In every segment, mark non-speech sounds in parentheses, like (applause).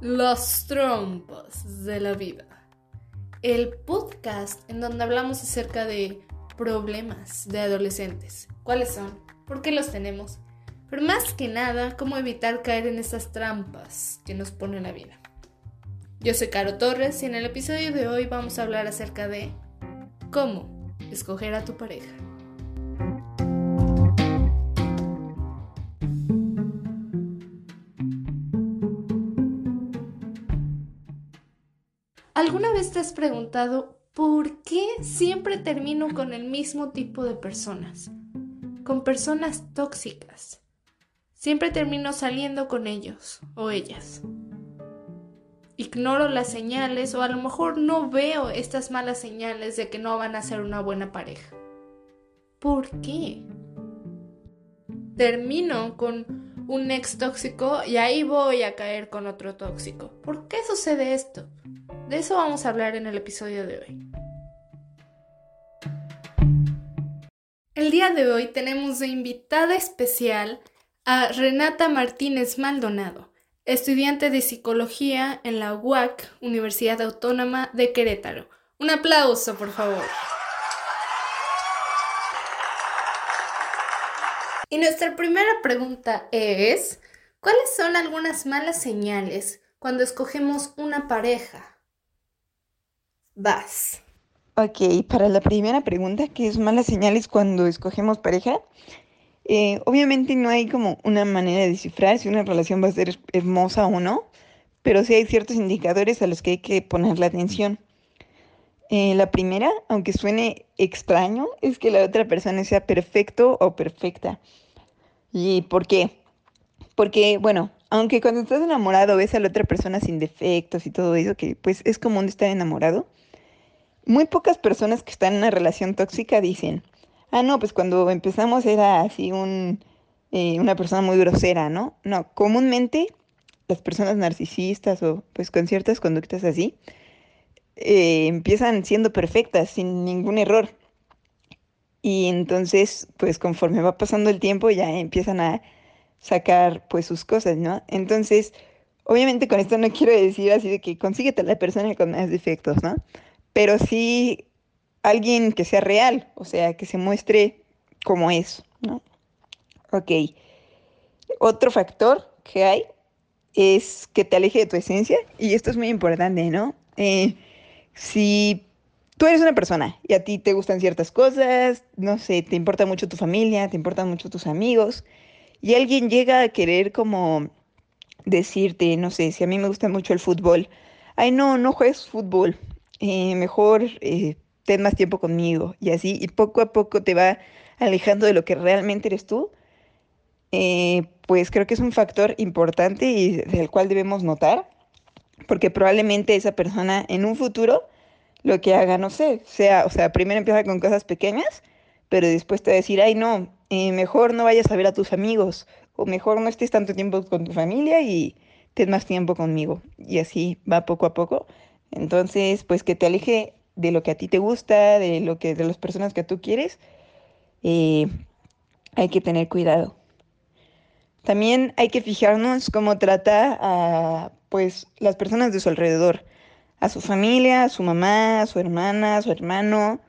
Los trompos de la vida. El podcast en donde hablamos acerca de problemas de adolescentes. ¿Cuáles son? ¿Por qué los tenemos? Pero más que nada, cómo evitar caer en esas trampas que nos pone la vida. Yo soy Caro Torres y en el episodio de hoy vamos a hablar acerca de cómo escoger a tu pareja. ¿Alguna vez te has preguntado por qué siempre termino con el mismo tipo de personas? Con personas tóxicas. Siempre termino saliendo con ellos o ellas. Ignoro las señales o a lo mejor no veo estas malas señales de que no van a ser una buena pareja. ¿Por qué? Termino con un ex tóxico y ahí voy a caer con otro tóxico. ¿Por qué sucede esto? De eso vamos a hablar en el episodio de hoy. El día de hoy tenemos de invitada especial a Renata Martínez Maldonado, estudiante de psicología en la UAC, Universidad Autónoma de Querétaro. Un aplauso, por favor. Y nuestra primera pregunta es, ¿cuáles son algunas malas señales cuando escogemos una pareja? Vas. Ok, para la primera pregunta, ¿qué es malas señales cuando escogemos pareja? Eh, obviamente no hay como una manera de descifrar si una relación va a ser hermosa o no, pero sí hay ciertos indicadores a los que hay que poner la atención. Eh, la primera, aunque suene extraño, es que la otra persona sea perfecto o perfecta. ¿Y por qué? Porque, bueno, aunque cuando estás enamorado ves a la otra persona sin defectos y todo eso, que pues es común estar enamorado, muy pocas personas que están en una relación tóxica dicen, ah, no, pues cuando empezamos era así un, eh, una persona muy grosera, ¿no? No, comúnmente las personas narcisistas o pues con ciertas conductas así, eh, empiezan siendo perfectas, sin ningún error. Y entonces, pues conforme va pasando el tiempo, ya empiezan a sacar pues sus cosas, ¿no? Entonces, obviamente con esto no quiero decir así de que consíguete a la persona con más defectos, ¿no? Pero sí alguien que sea real, o sea, que se muestre como es, ¿no? Ok. Otro factor que hay es que te aleje de tu esencia y esto es muy importante, ¿no? Eh, si tú eres una persona y a ti te gustan ciertas cosas, no sé, te importa mucho tu familia, te importan mucho tus amigos, y alguien llega a querer como decirte, no sé, si a mí me gusta mucho el fútbol, ay no, no juegues fútbol, eh, mejor eh, ten más tiempo conmigo y así, y poco a poco te va alejando de lo que realmente eres tú, eh, pues creo que es un factor importante y del cual debemos notar, porque probablemente esa persona en un futuro lo que haga, no sé, sea, o sea, primero empieza con cosas pequeñas, pero después te va a decir, ay no, eh, mejor no vayas a ver a tus amigos, o mejor no estés tanto tiempo con tu familia y ten más tiempo conmigo. Y así va poco a poco. Entonces, pues que te aleje de lo que a ti te gusta, de lo que, de las personas que tú quieres, eh, hay que tener cuidado. También hay que fijarnos cómo trata a pues las personas de su alrededor, a su familia, a su mamá, a su hermana, a su hermano,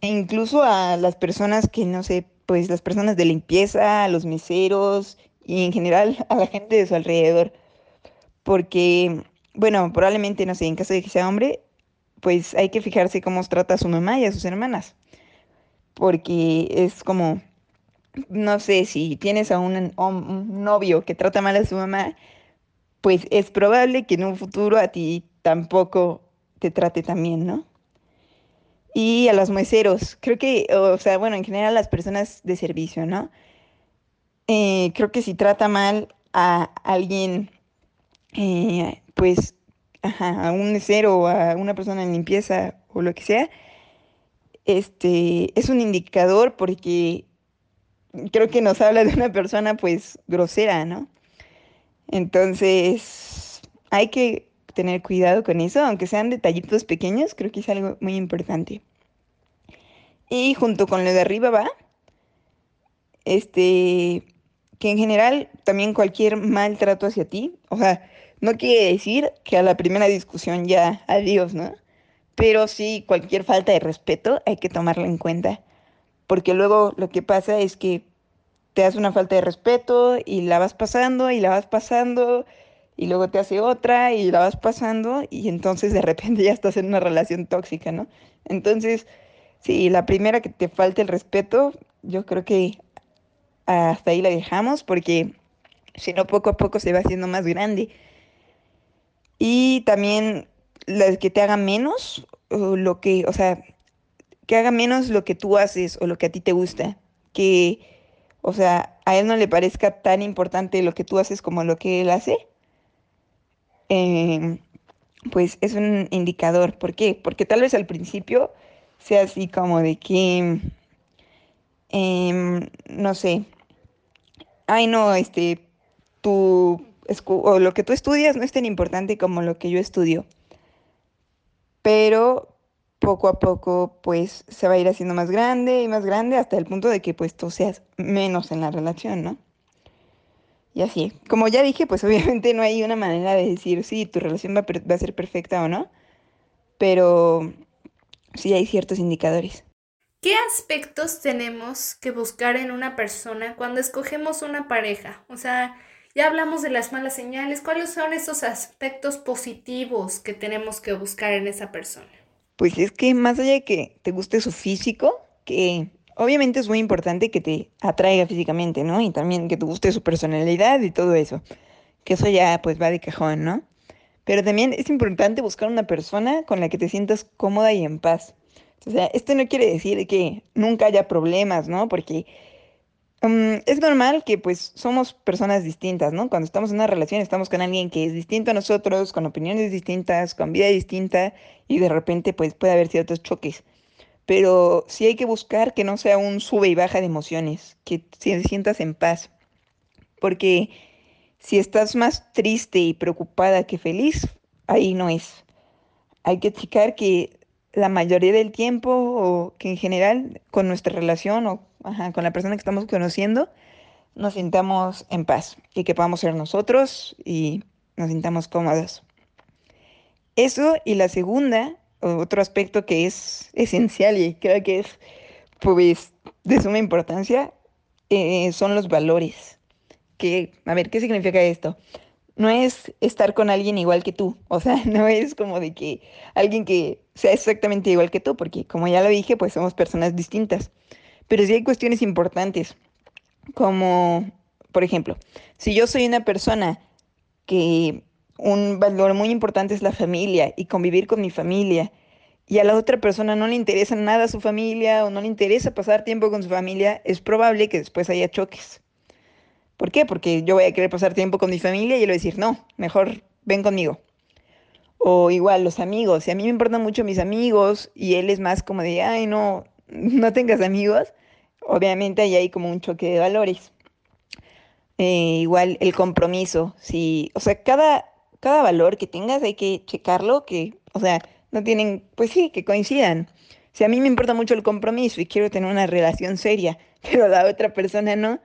e incluso a las personas que no sé, pues las personas de limpieza, a los meseros y en general (laughs) a la gente de su alrededor. Porque, bueno, probablemente, no sé, en caso de que sea hombre, pues hay que fijarse cómo trata a su mamá y a sus hermanas. Porque es como, no sé, si tienes a un, novio que trata mal a su mamá, pues es probable que en un futuro a ti tampoco te trate tan bien, ¿no? Y a los meseros, creo que, o sea, bueno, en general a las personas de servicio, ¿no? Eh, creo que si trata mal a alguien eh, pues, ajá, a un mesero a una persona en limpieza o lo que sea, este, es un indicador porque creo que nos habla de una persona pues grosera, ¿no? Entonces, hay que tener cuidado con eso, aunque sean detallitos pequeños, creo que es algo muy importante. Y junto con lo de arriba va, este, que en general también cualquier maltrato hacia ti, o sea, no quiere decir que a la primera discusión ya adiós, ¿no? Pero sí cualquier falta de respeto hay que tomarlo en cuenta, porque luego lo que pasa es que te hace una falta de respeto y la vas pasando y la vas pasando y luego te hace otra y la vas pasando y entonces de repente (laughs) ya estás en una relación tóxica, ¿no? Entonces, si la primera que te falte el respeto, yo creo que hasta ahí la dejamos porque si no poco a poco se va haciendo más grande. Y también las que te hagan menos, lo que, o sea, que haga menos lo que tú haces o lo que a ti te gusta. Que, o sea, a él no le parezca tan importante lo que tú haces como lo que él hace. Em, pues es un indicador. ¿Por qué? Porque tal vez al principio sea así como de que, em, no sé, ay no, este, tu, o lo que tú estudias no es tan importante como lo que yo estudio. Pero poco a poco, pues, se va a ir haciendo más grande y más grande hasta el punto de que, pues, tú seas menos en la relación, ¿no? Y así, como ya dije, pues (laughs) obviamente no hay una manera de decir si tu relación va, va a ser perfecta o no, pero sí hay ciertos indicadores. ¿Qué aspectos tenemos que buscar en una persona cuando escogemos una pareja? O sea, ya hablamos de las malas señales. ¿Cuáles son esos aspectos positivos que tenemos que buscar en esa persona? Pues es que más allá de que te guste su físico, que obviamente es muy importante que te atraiga físicamente, ¿no? Y también que te guste su personalidad y todo eso. Que eso ya pues va de cajón, ¿no? Pero también es importante buscar una persona con la que te sientas cómoda y en paz. O sea, esto no quiere decir que nunca haya problemas, ¿no? Porque mm, es normal que pues somos personas distintas, ¿no? Cuando estamos en una relación estamos con alguien que es distinto a nosotros, con opiniones distintas, con vida distinta y de repente pues puede haber ciertos choques. Pero sí hay que buscar que no sea un sube y baja de emociones, que te sientas en paz. Porque si estás más triste y preocupada que feliz, ahí no es. Hay que checar que la mayoría del tiempo o que en general con nuestra relación o con la persona que estamos conociendo nos sintamos en paz y que podamos ser nosotros y nos sintamos cómodos. Eso y la segunda, otro aspecto que es esencial y creo que es pues de suma importancia, eh, son los valores. Que, a ver, ¿qué significa esto? no es estar con alguien igual que tú, o sea, (laughs) no es como de que alguien que sea exactamente igual que tú, porque como ya lo dije, pues somos personas distintas. Pero sí hay cuestiones importantes, como, por ejemplo, si yo soy una persona que un valor muy importante es la familia y convivir con mi familia, y a la otra persona no le interesa nada su familia o no le interesa pasar tiempo con su familia, es probable que después haya choques. ¿Por qué? Porque yo voy a querer pasar tiempo con mi familia y él va a decir, no, mejor ven conmigo. O igual los amigos, si a mí me importan mucho mis amigos y él es más como de, ay, no, (laughs) no tengas amigos, obviamente ahí hay como un choque de valores. Eh, igual el compromiso, si, o sea, cada, cada valor que tengas hay que checarlo, que, o sea, no tienen, pues sí, que coincidan. Si a mí me importa mucho el compromiso y quiero tener una relación seria, (laughs) pero la otra persona no,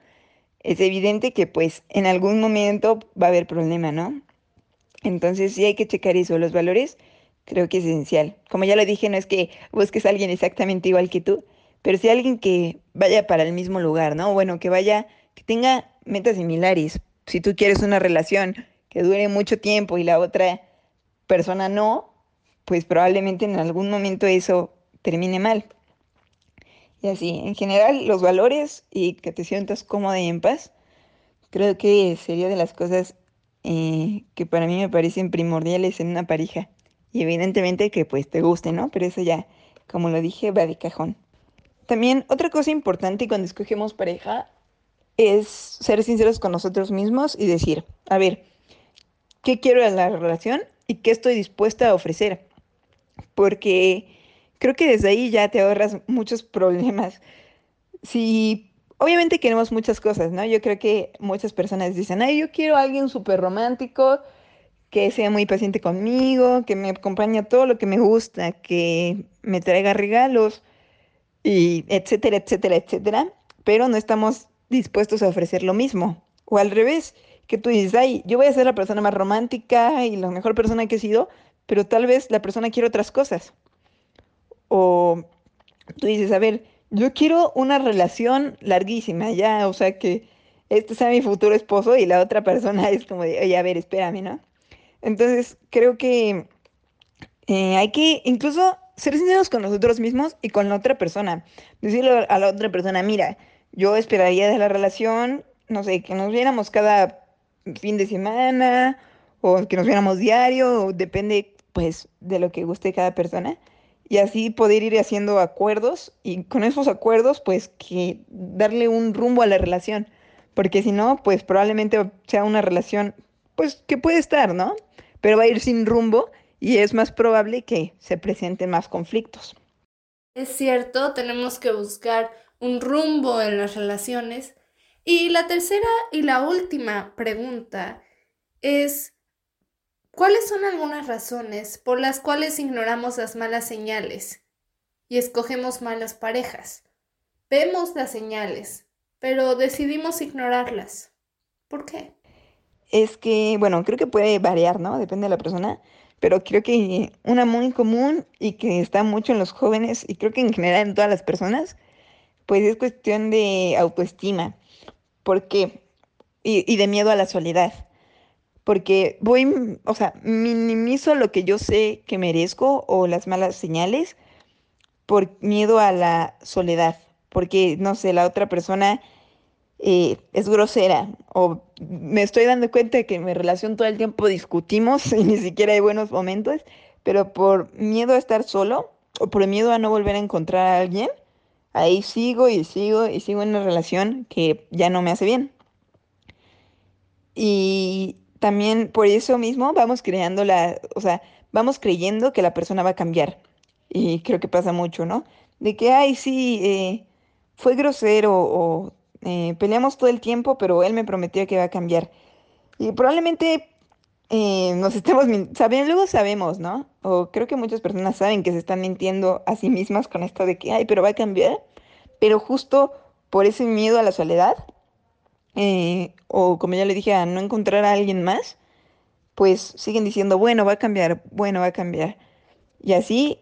es evidente que pues en algún momento va a haber problema, ¿no? Entonces sí hay que checar eso, los valores creo que es esencial. Como ya lo dije, no es que busques a alguien exactamente igual que tú, pero sí alguien que vaya para el mismo lugar, ¿no? Bueno, que vaya, que tenga metas similares. Si tú quieres una relación que dure mucho tiempo y la otra persona no, pues probablemente en algún momento eso termine mal. Y así, en general, los valores y que te sientas cómoda y en paz, creo que sería de las cosas eh, que para mí me parecen primordiales en una pareja. Y evidentemente que pues te guste, ¿no? Pero eso ya, como lo dije, va de cajón. También otra cosa importante cuando escogemos pareja es ser sinceros con nosotros mismos y decir, a ver, qué quiero en la relación y qué estoy dispuesta a ofrecer. Porque creo que desde ahí ya te ahorras muchos (laughs) problemas. Si obviamente queremos muchas cosas, ¿no? Yo creo que muchas personas dicen, ay, yo quiero a alguien súper romántico, que sea muy paciente conmigo, que me acompañe a todo lo que me gusta, que me traiga regalos, y etcétera, etcétera, etcétera. Pero no estamos dispuestos a ofrecer lo mismo. O al revés, que tú dices, ay, yo voy a ser la persona más romántica y la mejor persona que he sido, pero tal vez la persona quiere otras cosas. O tú dices, a ver, yo quiero una relación larguísima, ya, o sea, que este sea mi futuro esposo y la otra persona (laughs) es como de, oye, a ver, espérame, ¿no? Entonces, creo que eh, hay que incluso ser sinceros con nosotros mismos y con la otra persona. Decirle a la otra persona, mira, yo esperaría de la relación, no sé, que nos viéramos cada fin de semana o que nos viéramos diario, o depende pues de lo que guste cada persona. Y así poder ir haciendo acuerdos y con esos acuerdos pues que darle un rumbo a la relación. Porque si no, pues probablemente sea una relación pues que puede estar, ¿no? Pero va a ir sin rumbo y es más probable que se presenten más conflictos. Es cierto, tenemos que buscar un rumbo en las relaciones. Y la tercera y la última pregunta es, ¿cuáles son algunas razones por las cuales ignoramos las malas señales y escogemos malas parejas? Vemos las señales, pero decidimos ignorarlas. ¿Por qué? Es que, bueno, creo que puede variar, ¿no? Depende de la persona pero creo que una muy común y que está mucho en los jóvenes y creo que en general en todas las personas, pues es cuestión de autoestima. ¿Por qué? Y, y de miedo a la soledad. Porque voy, o sea, minimizo lo que yo sé que merezco o las malas señales por miedo a la soledad. Porque, no sé, la otra persona eh, es grosera o me estoy dando cuenta de que en mi relación todo el tiempo discutimos (laughs) y ni siquiera hay buenos momentos, pero por miedo a estar solo o por miedo a no volver a encontrar a alguien, ahí sigo y sigo y sigo en una relación que ya no me hace bien. Y también por eso mismo vamos creando la, o sea, vamos creyendo que la persona va a cambiar. Y creo que pasa mucho, ¿no? De que, ay, sí, eh, fue grosero o eh, peleamos todo el tiempo, pero él me prometió que iba a cambiar. Y probablemente eh, nos estemos mintiendo, luego sabemos, ¿no? O creo que muchas personas saben que se están mintiendo a sí mismas con esto de que, ay, pero va a cambiar. Pero justo por ese miedo a la soledad, eh, o como ya le dije, a no encontrar a alguien más, pues siguen diciendo, bueno, va a cambiar, bueno, va a cambiar. Y así,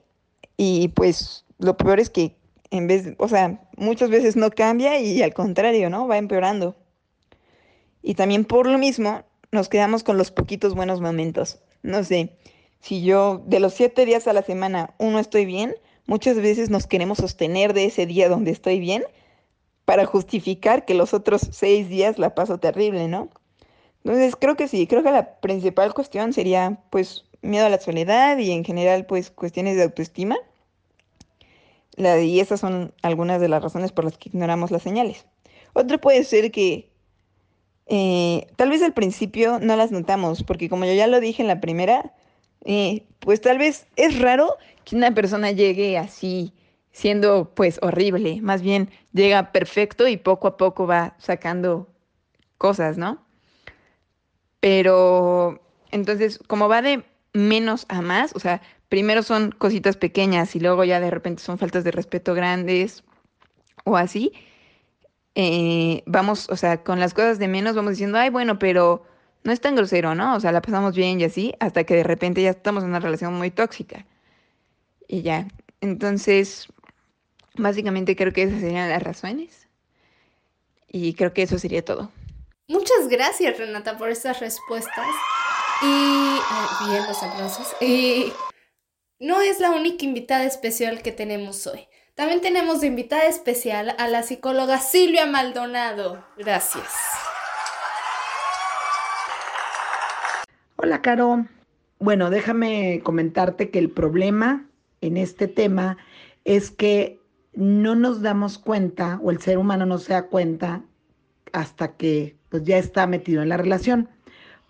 y pues lo peor es que en vez, o sea, muchas veces no cambia y al contrario, ¿no? Va empeorando. Y también por lo mismo nos quedamos con los poquitos buenos momentos. No sé, si yo de los siete días a la semana uno estoy bien, muchas veces nos queremos sostener de ese día donde estoy bien para justificar que los otros seis días la paso terrible, ¿no? Entonces creo que sí, creo que la principal cuestión sería pues miedo a la soledad y en general pues cuestiones de autoestima y esas son algunas de las razones por las que ignoramos las señales. Otra puede ser que eh, tal vez al principio no las notamos, porque como yo ya lo dije en la primera, eh, pues tal vez es raro que una persona llegue así siendo pues horrible, más bien llega perfecto y poco a poco va sacando cosas, ¿no? Pero entonces, como va de menos a más, o sea, primero son cositas pequeñas y luego ya de repente son faltas de respeto grandes o así. Eh, vamos, o sea, con las cosas de menos vamos diciendo, ay, bueno, pero no es tan grosero, ¿no? O sea, la pasamos bien y así, hasta que de repente ya estamos en una relación muy tóxica. Y ya. Entonces, básicamente creo que esas serían las razones. Y creo que eso sería todo. Muchas gracias, Renata, por estas respuestas. Y. bien, los aplausos. Y no es la única invitada especial que tenemos hoy. También tenemos de invitada especial a la psicóloga Silvia Maldonado. Gracias. Hola, Caro. Bueno, déjame comentarte que el problema en este tema es que no nos damos cuenta o el ser humano no se da cuenta hasta que pues, ya está metido en la relación.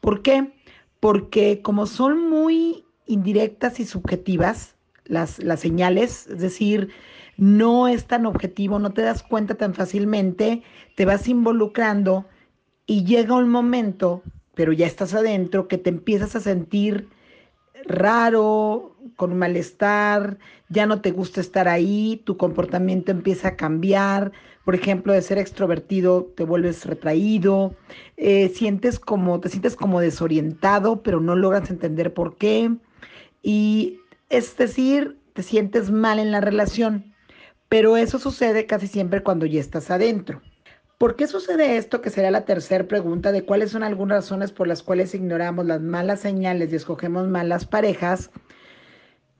¿Por qué? porque como son muy indirectas y subjetivas las, las señales, es decir, no es tan objetivo, no te das cuenta tan fácilmente, te vas involucrando y llega un momento, pero ya estás adentro, que te empiezas a sentir raro, con malestar, ya no te gusta estar ahí, tu comportamiento empieza a cambiar, por ejemplo, de ser extrovertido te vuelves retraído, eh, sientes como, te sientes como desorientado, pero no logras entender por qué, y es decir, te sientes mal en la relación, pero eso sucede casi siempre cuando ya estás adentro. ¿Por qué sucede esto? Que será la tercera pregunta de cuáles son algunas razones por las cuales ignoramos las malas señales y escogemos malas parejas.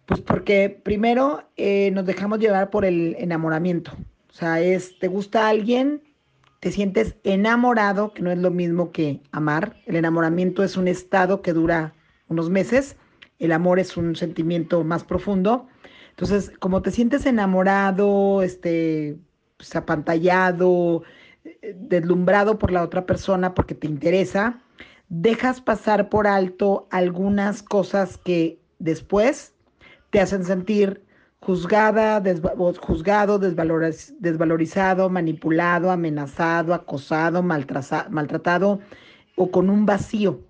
Pues porque primero eh, nos dejamos llevar por el enamoramiento. O sea, es, te gusta alguien, te sientes enamorado, que no es lo mismo que amar. El enamoramiento es un estado que dura unos meses, el amor es un sentimiento más profundo. Entonces, como te sientes enamorado, este, pues, apantallado, deslumbrado por la otra persona porque te interesa, dejas pasar por alto algunas cosas que después te hacen sentir juzgada, juzgado, desvalorizado, manipulado, amenazado, acosado, maltratado o con un vacío.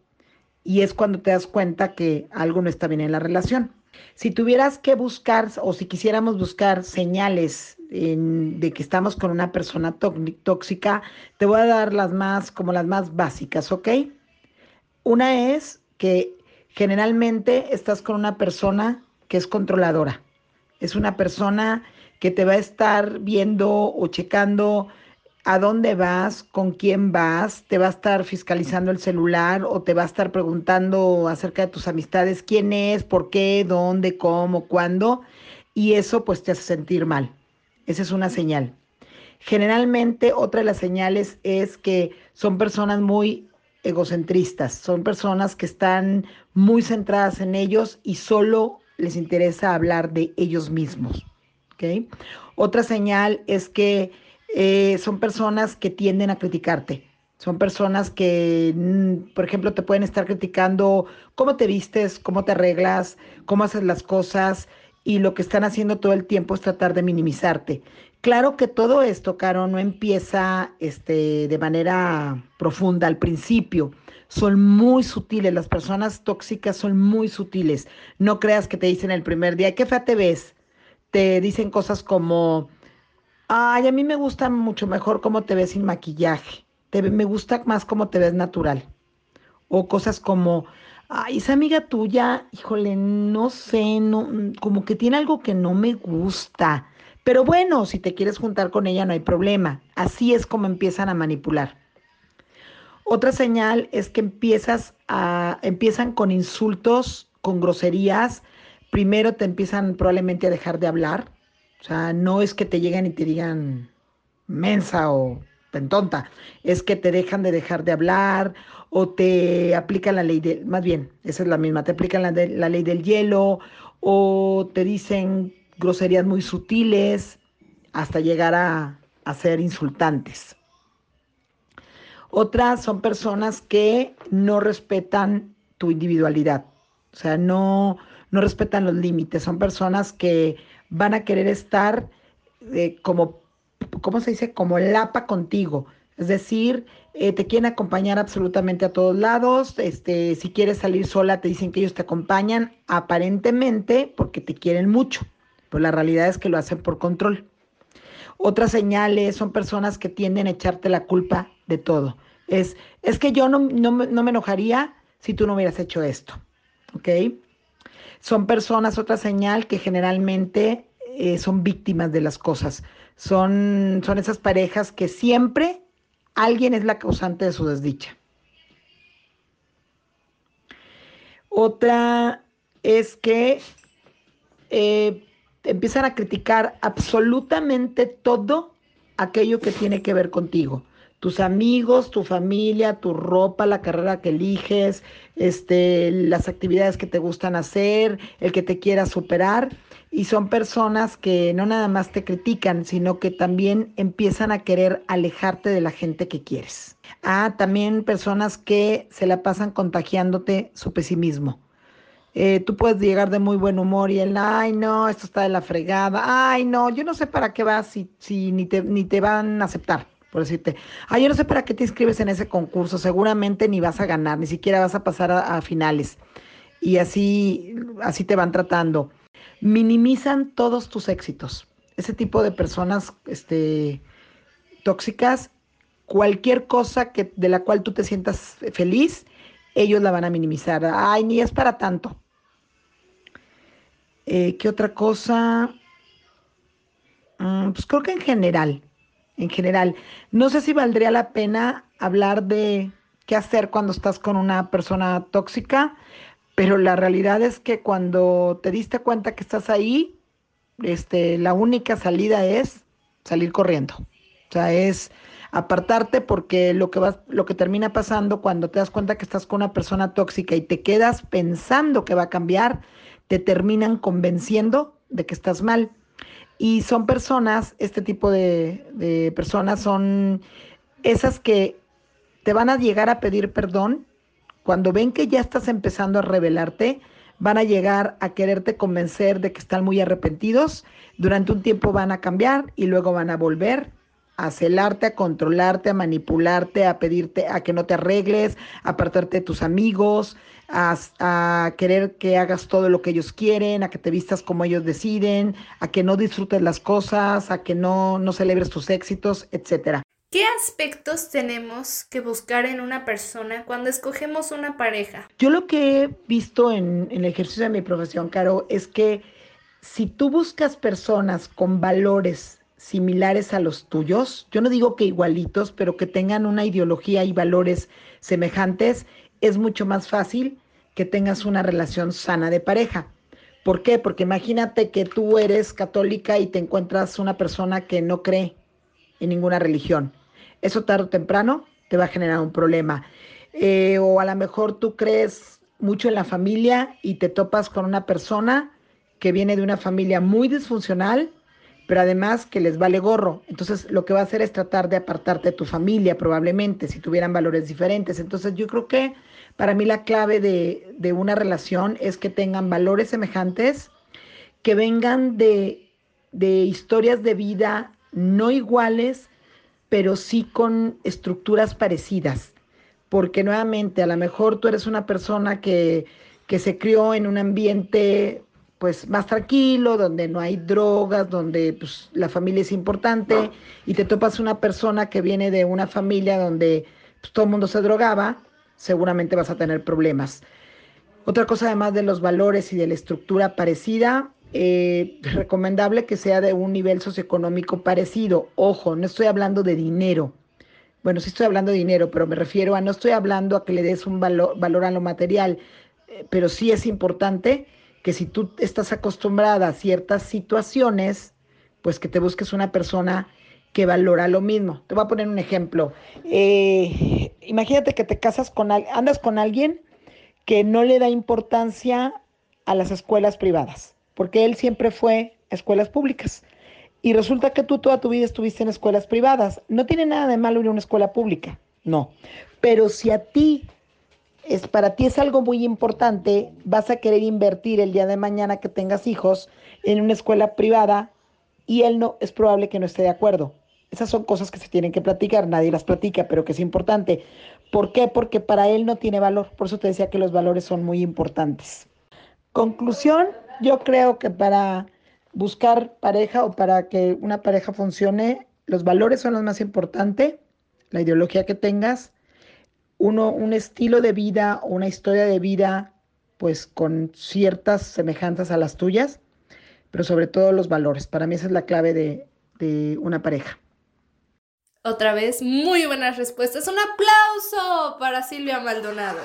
Y es cuando te das cuenta que algo no está bien en la relación. Si tuvieras que buscar o si quisiéramos buscar señales de que estamos con una persona tóxica, te voy a dar las más, como las más básicas, ¿ok? Una es que generalmente estás con una persona que es controladora. Es una persona que te va a estar viendo o checando a dónde vas, con quién vas, te va a estar fiscalizando el celular o te va a estar preguntando acerca de tus amistades, quién es, por qué, dónde, cómo, cuándo, y eso pues te hace sentir mal. Esa es una señal. Generalmente otra de las señales es que son personas muy egocentristas, son personas que están muy centradas en ellos y solo les interesa hablar de ellos mismos. Otra señal es que eh, son personas que tienden a criticarte. Son personas que, mm, por ejemplo, te pueden estar criticando cómo te vistes, cómo te arreglas, cómo haces las cosas y lo que están haciendo todo el tiempo es tratar de minimizarte. Claro que todo esto, Caro, no empieza este, de manera profunda al principio. Son muy sutiles, las personas tóxicas son muy sutiles. No creas que te dicen el primer día, ¿qué fea te ves? Te dicen cosas como, ay, a mí me gusta mucho mejor cómo te ves sin maquillaje. me gusta más cómo te ves natural. O cosas como, Ay, esa amiga tuya, híjole, no sé, no, como que tiene algo que no me gusta. Pero bueno, si te quieres juntar con ella no hay problema. Así es como empiezan a manipular. Otra señal es que empiezas a, empiezan con insultos, con groserías. Primero te empiezan probablemente a dejar de hablar. Sea, no es que te lleguen y te digan mensa o pentonta, es que te dejan de dejar de hablar o te aplican la ley del, más bien, esa es la misma, te aplican la, la ley del hielo o te dicen groserías muy sutiles hasta llegar a, a ser insultantes. Otras son personas que no respetan tu individualidad, o sea, no, no respetan los límites, son personas que van a querer estar eh, como, ¿cómo se dice? Como lapa contigo, es decir, eh, te quieren acompañar absolutamente a todos lados. Este, si quieres salir sola, te dicen que ellos te acompañan aparentemente porque te quieren mucho. Pero la realidad es que lo hacen por control. Otras señales son personas que tienden a echarte la culpa de todo. Es, es que yo no, no, no me enojaría si tú no hubieras hecho esto. ¿Ok? Son personas, otra señal, que generalmente eh, son víctimas de las cosas. Son, son esas parejas que siempre Alguien es la causante de su desdicha. Otra es que eh, empiezan a criticar absolutamente todo aquello que tiene que ver contigo. Tus amigos, tu familia, tu ropa, la carrera que eliges, este, las actividades que te gustan hacer, el que te quiera superar. Y son personas que no nada más te critican, sino que también empiezan a querer alejarte de la gente que quieres. Ah, también personas que se la pasan contagiándote su pesimismo. Eh, tú puedes llegar de muy buen humor y él, ay, no, esto está de la fregada, ay, no, yo no sé para qué vas si, si ni, te, ni te van a aceptar decirte, ay, yo no sé para qué te inscribes en ese concurso, seguramente ni vas a ganar, ni siquiera vas a pasar a, finales. Y así, así te van tratando. Minimizan todos tus éxitos. Ese tipo de personas este, tóxicas, cualquier cosa que, de la cual tú te sientas feliz, ellos la van a minimizar. Ay, ni es para tanto. Eh, ¿Qué otra cosa? Mm, pues creo que en general, en general. No sé si valdría la pena hablar de qué hacer cuando estás con una persona tóxica, pero la realidad es que cuando te diste cuenta que estás ahí, este, la única salida es salir corriendo. O sea, es apartarte porque lo que va, lo que termina pasando cuando te das cuenta que estás con una persona tóxica y te quedas pensando que va a cambiar, te terminan convenciendo de que estás mal. Y son personas, este tipo de, personas son esas que te van a llegar a pedir perdón cuando ven que ya estás empezando a rebelarte, van a llegar a quererte convencer de que están muy arrepentidos, durante un tiempo van a cambiar y luego van a volver a celarte, a controlarte, a manipularte, a pedirte a que no te arregles, a apartarte de tus amigos, a, querer que hagas todo lo que ellos quieren, a que te vistas como ellos deciden, a que no disfrutes las cosas, a que no, no celebres tus éxitos, etcétera. ¿Qué aspectos tenemos que buscar en una persona cuando escogemos una pareja? Yo lo que he visto en, en el ejercicio de mi profesión, Caro, es que si tú buscas personas con valores similares a los tuyos, yo no digo que igualitos, pero que tengan una ideología y valores semejantes, es mucho más fácil que tengas una relación sana de pareja. ¿Por qué? Porque imagínate que tú eres católica y te encuentras una persona que no cree en ninguna religión. Eso tarde o temprano te va a generar un problema. Eh, o a lo mejor tú crees mucho en la familia y te topas con una persona que viene de una familia muy disfuncional pero además que les vale gorro. Entonces lo que va a hacer es tratar de apartarte de tu familia probablemente, si tuvieran valores diferentes. Entonces yo creo que para mí la clave de, de una relación es que tengan valores semejantes, que vengan de, de historias de vida no iguales, pero sí con estructuras parecidas. Porque nuevamente, a lo mejor tú eres una persona que, que se crió en un ambiente pues más tranquilo, donde no hay drogas, donde pues, la familia es importante y te topas una persona que viene de una familia donde pues, todo el mundo se drogaba, seguramente vas a tener problemas. Otra cosa además de los valores y de la estructura parecida, eh, recomendable que sea de un nivel socioeconómico parecido. Ojo, no estoy hablando de dinero. Bueno, sí estoy hablando de dinero, pero me refiero a no estoy hablando a que le des un valor, valor a lo material, eh, pero sí es importante que si tú estás acostumbrada a ciertas situaciones, pues que te busques una persona que valora lo mismo. Te voy a poner un ejemplo. Eh, imagínate que te casas con, andas con alguien que no le da importancia a las escuelas privadas, porque él siempre fue a escuelas públicas. Y resulta que tú toda tu vida estuviste en escuelas privadas. No tiene nada de malo ir a una escuela pública, no. Pero si a ti es, para ti es algo muy importante, vas a querer invertir el día de mañana que tengas hijos en una escuela privada y él no, es probable que no esté de acuerdo. Esas son cosas que se tienen que platicar, nadie las platica, pero que es importante. ¿Por qué? Porque para él no tiene valor. Por eso te decía que los valores son muy importantes. Conclusión, yo creo que para buscar pareja o para que una pareja funcione, los valores son los más importantes, la ideología que tengas, uno, un estilo de vida o una historia de vida pues con ciertas semejanzas a las tuyas, pero sobre todo los valores. Para mí esa es la clave de, de una pareja. Otra vez, muy buenas respuestas. Un aplauso para Silvia Maldonado.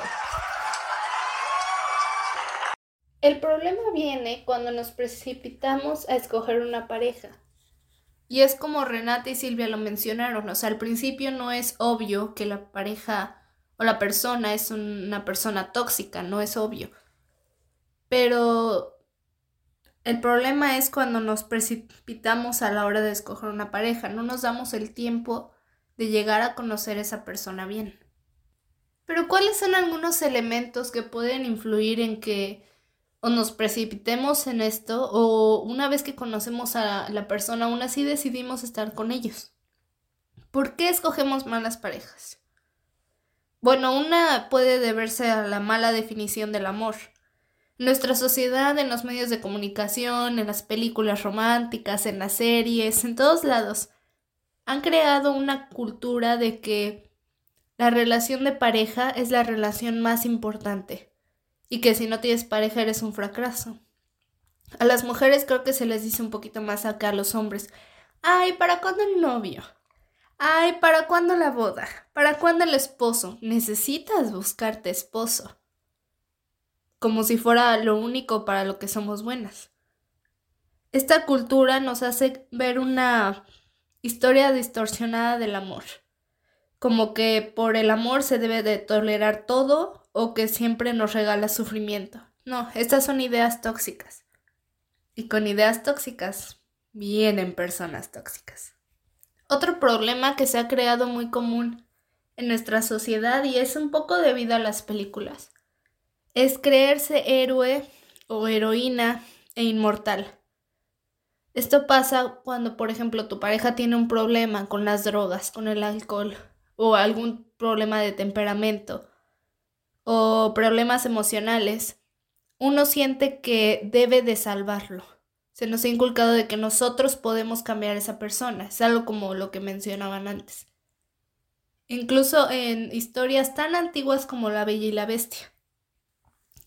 El problema viene cuando nos precipitamos a escoger una pareja. Y es como Renata y Silvia lo mencionaron, o sea, al principio no es obvio que la pareja o la persona es una persona tóxica, no es obvio. Pero el problema es cuando nos precipitamos a la hora de escoger una pareja, no nos damos el tiempo de llegar a conocer a esa persona bien. Pero ¿cuáles son algunos elementos que pueden influir en que o nos precipitemos en esto o una vez que conocemos a la persona aún así decidimos estar con ellos. ¿Por qué escogemos malas parejas? Bueno, una puede deberse a la mala definición del amor. nuestra sociedad, en los medios de comunicación, en las películas románticas, en las series, en todos lados, han creado una cultura de que la relación de pareja es la relación más importante y que si no tienes pareja eres un fracaso. A las mujeres creo que se les dice un poquito más acá a los hombres. Ay, ¿para cuándo el novio? Ay, ¿para cuándo la boda? ¿Para cuándo el esposo? Necesitas buscarte esposo. Como si fuera lo único para lo que somos buenas. Esta cultura nos hace ver una historia distorsionada del amor. Como que por el amor se debe de tolerar todo o que siempre nos regala sufrimiento. No, estas son ideas tóxicas. Y con ideas tóxicas vienen personas tóxicas. Otro problema que se ha creado muy común en nuestra sociedad y es un poco debido a las películas es creerse héroe o heroína e inmortal. Esto pasa cuando, por ejemplo, tu pareja tiene un problema con las drogas, con el alcohol o algún problema de temperamento o problemas emocionales, uno siente que debe de salvarlo. Se nos ha inculcado de que nosotros podemos cambiar a esa persona. Es algo como lo que mencionaban antes. Incluso en historias tan antiguas como La Bella y la Bestia.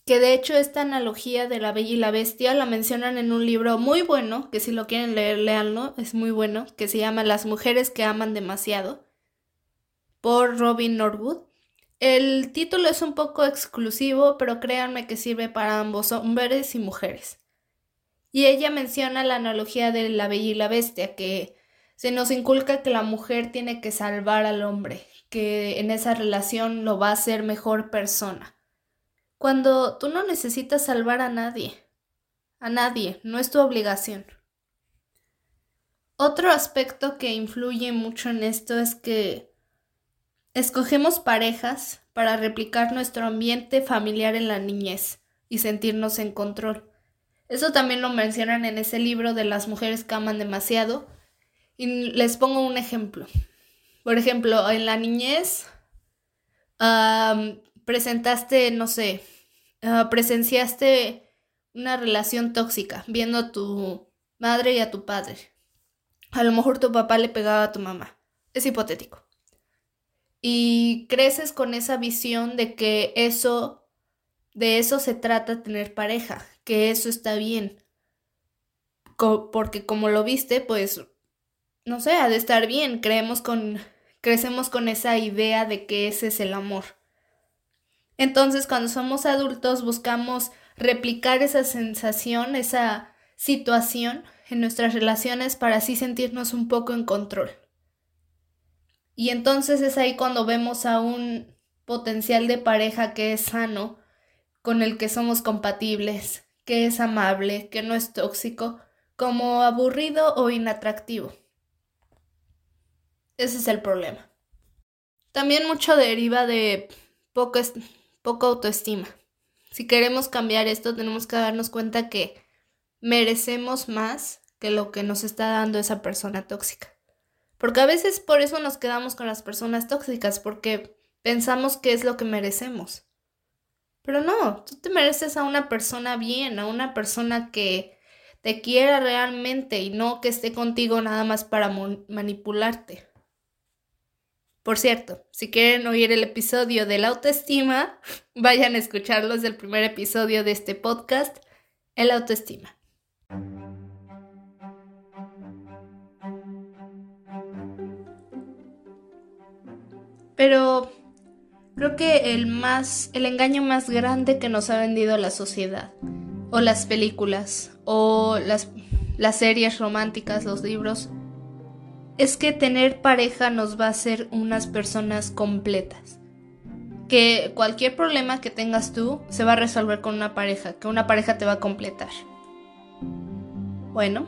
Que de hecho esta analogía de La Bella y la Bestia la mencionan en un libro muy bueno, que si lo quieren leer, leanlo, es muy bueno, que se llama Las mujeres que aman demasiado, por Robin Norwood. El título es un poco exclusivo, pero créanme que sirve para ambos hombres y mujeres. Y ella menciona la analogía de la bella y la bestia, que se nos inculca que la mujer tiene que salvar al hombre, que en esa relación lo va a hacer mejor persona. Cuando tú no necesitas salvar a nadie, a nadie, no es tu obligación. Otro aspecto que influye mucho en esto es que Escogemos parejas para replicar nuestro ambiente familiar en la niñez y sentirnos en control. Eso también lo mencionan en ese libro de las mujeres que aman demasiado. Y les pongo un ejemplo. Por ejemplo, en la niñez presentaste, no sé, ah, presenciaste una relación tóxica viendo a tu madre y a tu padre. A lo mejor tu papá le pegaba a tu mamá. Es hipotético y creces con esa visión de que eso, de eso se trata tener pareja, que eso está bien. porque como lo viste, pues, no sé, ha de estar bien. Creemos con, crecemos con esa idea de que ese es el amor. Entonces, cuando somos adultos, buscamos replicar esa sensación, esa situación en nuestras relaciones para así sentirnos un poco en control. Y entonces es ahí cuando vemos a un potencial de pareja que es sano, con el que somos compatibles, que es amable, que no es tóxico, como aburrido o inatractivo. Ese es el problema. También mucho deriva de poco, poco autoestima. Si queremos cambiar esto, tenemos que darnos cuenta que merecemos más que lo que nos está dando esa persona tóxica. Porque a veces por eso nos quedamos con las personas tóxicas, porque pensamos que es lo que merecemos. Pero no, tú te mereces a una persona bien, a una persona que te quiera realmente y no que esté contigo nada más para manipularte. Por cierto, si quieren oír el episodio de la autoestima, (laughs) vayan a escucharlo, es el primer episodio de este podcast, el autoestima. Pero creo que el más, el engaño más grande que nos ha vendido la sociedad, o las películas, o las, las series románticas, los libros, es que tener pareja nos va a hacer unas personas completas. Que cualquier problema que tengas tú se va a resolver con una pareja, que una pareja te va a completar. Bueno,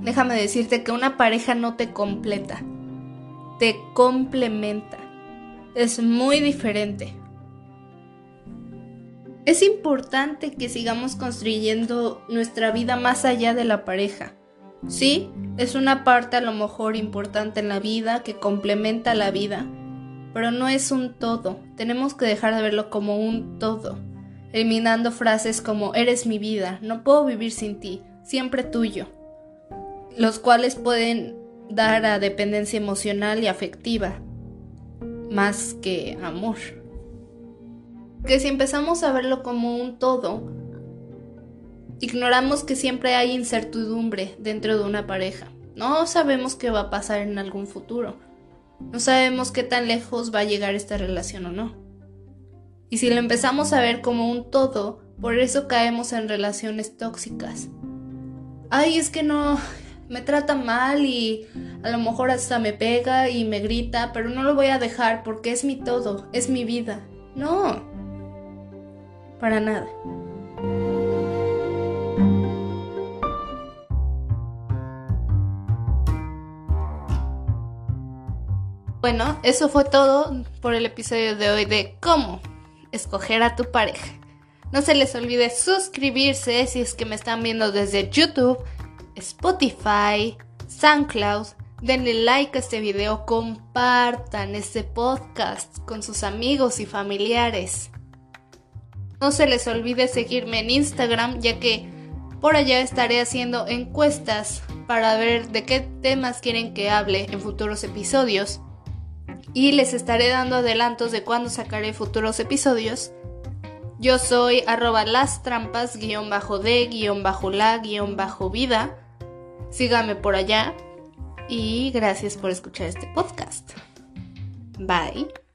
déjame decirte que una pareja no te completa, te complementa. Es muy diferente. Es importante que sigamos construyendo nuestra vida más allá de la pareja. Sí, es una parte a lo mejor importante en la vida que complementa la vida, pero no es un todo. Tenemos que dejar de verlo como un todo, eliminando frases como eres mi vida, no puedo vivir sin ti, siempre tuyo, los cuales pueden dar a dependencia emocional y afectiva, más que amor. Que si empezamos a verlo como un todo, Ignoramos que siempre hay incertidumbre dentro de una pareja. No sabemos qué va a pasar en algún futuro. No sabemos qué tan lejos va a llegar esta relación o no. Y si lo empezamos a ver como un todo, por eso caemos en relaciones tóxicas. Ay, es que no, me trata mal y a lo mejor hasta me pega y me grita, pero no lo voy a dejar porque es mi todo, es mi vida. No, para nada. Bueno, eso fue todo por el episodio de hoy de cómo escoger a tu pareja. No se les olvide suscribirse si es que me están viendo desde YouTube, Spotify, SoundCloud. Denle like a este video, compartan este podcast con sus amigos y familiares. No se les olvide seguirme en Instagram ya que por allá estaré haciendo encuestas para ver de qué temas quieren que hable en futuros episodios y les estaré dando adelantos de cuándo sacaré futuros episodios. Yo soy arroba las trampas guion bajo de guion bajo la guion bajo vida. Sígame por allá y gracias por escuchar este podcast. Bye.